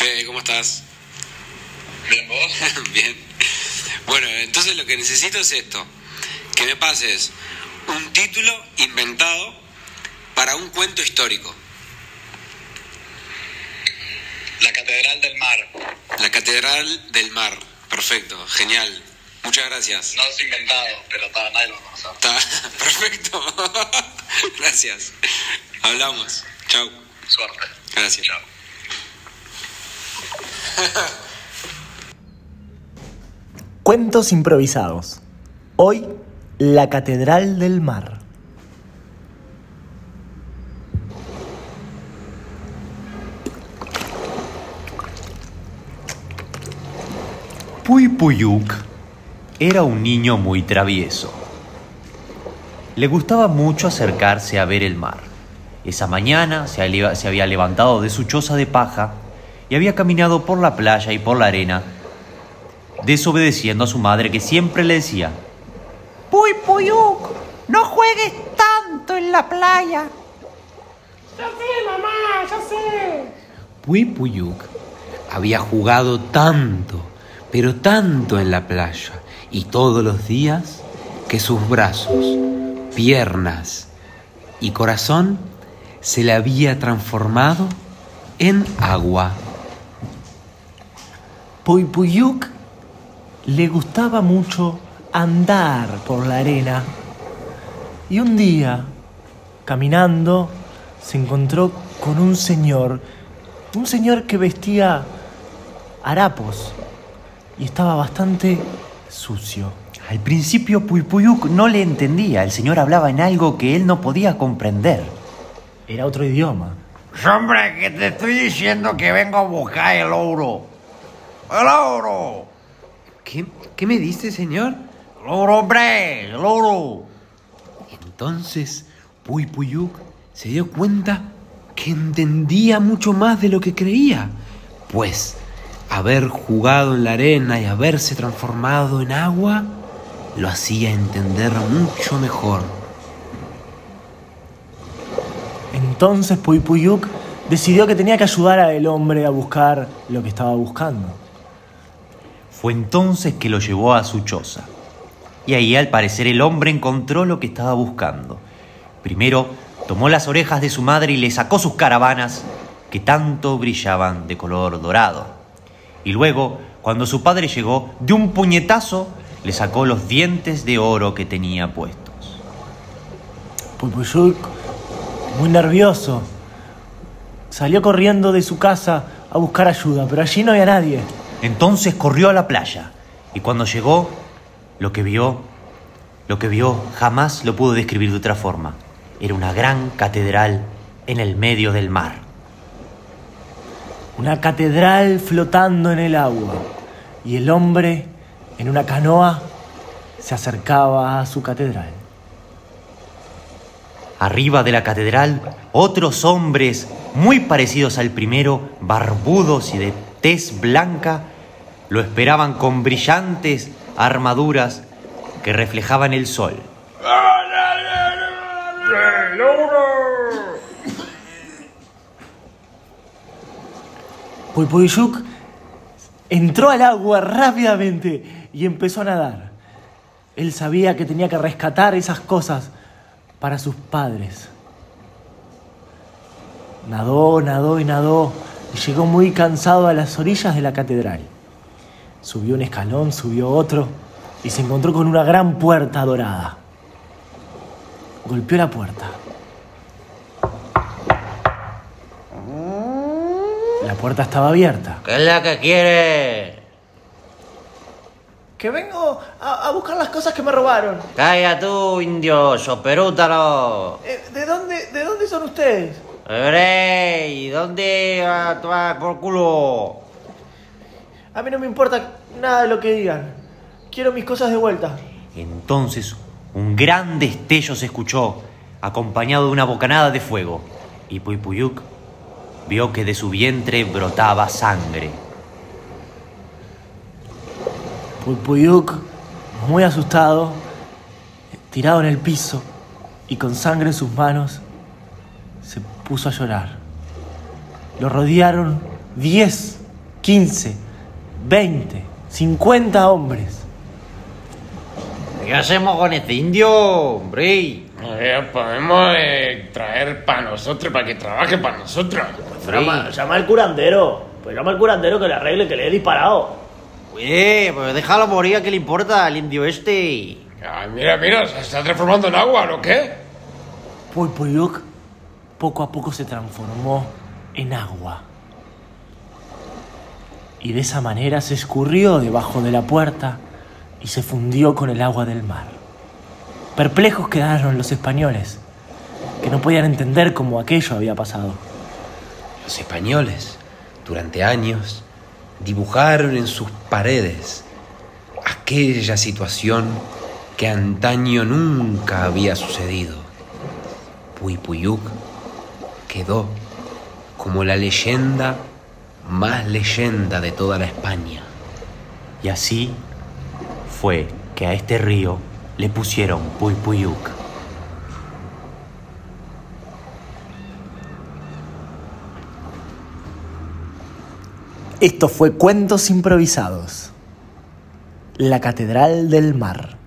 Fede, ¿cómo estás? Bien, vos. Bien. Bueno, entonces lo que necesito es esto. Que me pases un título inventado para un cuento histórico. La Catedral del Mar. La Catedral del Mar. Perfecto, genial. Muchas gracias. No es inventado, pero está, nadie lo conocer. Está perfecto. gracias. Hablamos. Chau. Suerte. Gracias. Chao. Cuentos improvisados. Hoy, la Catedral del Mar. Puy Puyuk era un niño muy travieso. Le gustaba mucho acercarse a ver el mar. Esa mañana se había levantado de su choza de paja y había caminado por la playa y por la arena, desobedeciendo a su madre que siempre le decía, Puy Puyuk, no juegues tanto en la playa. Puy Puyuk había jugado tanto, pero tanto en la playa y todos los días que sus brazos, piernas y corazón se le había transformado en agua. Puypuyuk le gustaba mucho andar por la arena. Y un día, caminando, se encontró con un señor, un señor que vestía harapos y estaba bastante sucio. al principio Puy Puyuk no le entendía, el señor hablaba en algo que él no podía comprender. Era otro idioma. Hombre, que te estoy diciendo que vengo a buscar el oro. ¡El oro! ¿Qué, qué me dice, señor? ¡El oro, hombre! ¡El oro! Entonces Puy Puyuk se dio cuenta que entendía mucho más de lo que creía, pues haber jugado en la arena y haberse transformado en agua lo hacía entender mucho mejor. Entonces Puypuyuk decidió que tenía que ayudar al hombre a buscar lo que estaba buscando. Fue entonces que lo llevó a su choza. Y ahí al parecer el hombre encontró lo que estaba buscando. Primero tomó las orejas de su madre y le sacó sus caravanas que tanto brillaban de color dorado. Y luego, cuando su padre llegó, de un puñetazo le sacó los dientes de oro que tenía puestos. Puypuyuk, muy nervioso, salió corriendo de su casa a buscar ayuda, pero allí no había nadie. Entonces corrió a la playa y cuando llegó, lo que vio, lo que vio jamás lo pudo describir de otra forma. Era una gran catedral en el medio del mar. Una catedral flotando en el agua y el hombre en una canoa se acercaba a su catedral. Arriba de la catedral, otros hombres muy parecidos al primero, barbudos y de tez blanca, lo esperaban con brillantes armaduras que reflejaban el sol. Puypuyuk entró al agua rápidamente y empezó a nadar. Él sabía que tenía que rescatar esas cosas para sus padres. Nadó, nadó y nadó y llegó muy cansado a las orillas de la catedral. Subió un escalón, subió otro y se encontró con una gran puerta dorada. Golpeó la puerta. La puerta estaba abierta. ¿Qué es la que quiere? Que vengo a, a buscar las cosas que me robaron. Calla tú, indio, soperútalo. Eh, ¿de, dónde, ¿De dónde son ustedes? ¡Ey! ¿Dónde va tu por culo? A mí no me importa nada de lo que digan. Quiero mis cosas de vuelta. Entonces un gran destello se escuchó, acompañado de una bocanada de fuego, y Puypuyuk vio que de su vientre brotaba sangre. Puypuyuk, muy asustado, tirado en el piso y con sangre en sus manos, se puso a llorar. Lo rodearon diez 15, 20, 50 hombres. ¿Qué hacemos con este indio, hombre? Eh, podemos eh, traer para nosotros, para que trabaje para nosotros. Llama, llama al curandero. Pues llama al curandero que le arregle que le he disparado. Oye, pues déjalo morir, ¿qué le importa al indio este? Ay, mira, mira, se está transformando en agua, ¿no qué? Pulpuyuk poco a poco se transformó en agua. Y de esa manera se escurrió debajo de la puerta y se fundió con el agua del mar. Perplejos quedaron los españoles, que no podían entender cómo aquello había pasado. Los españoles, durante años, dibujaron en sus paredes aquella situación que antaño nunca había sucedido. Puypuyuk quedó como la leyenda más leyenda de toda la España. Y así fue que a este río le pusieron Puypuyuk. Esto fue Cuentos Improvisados. La Catedral del Mar.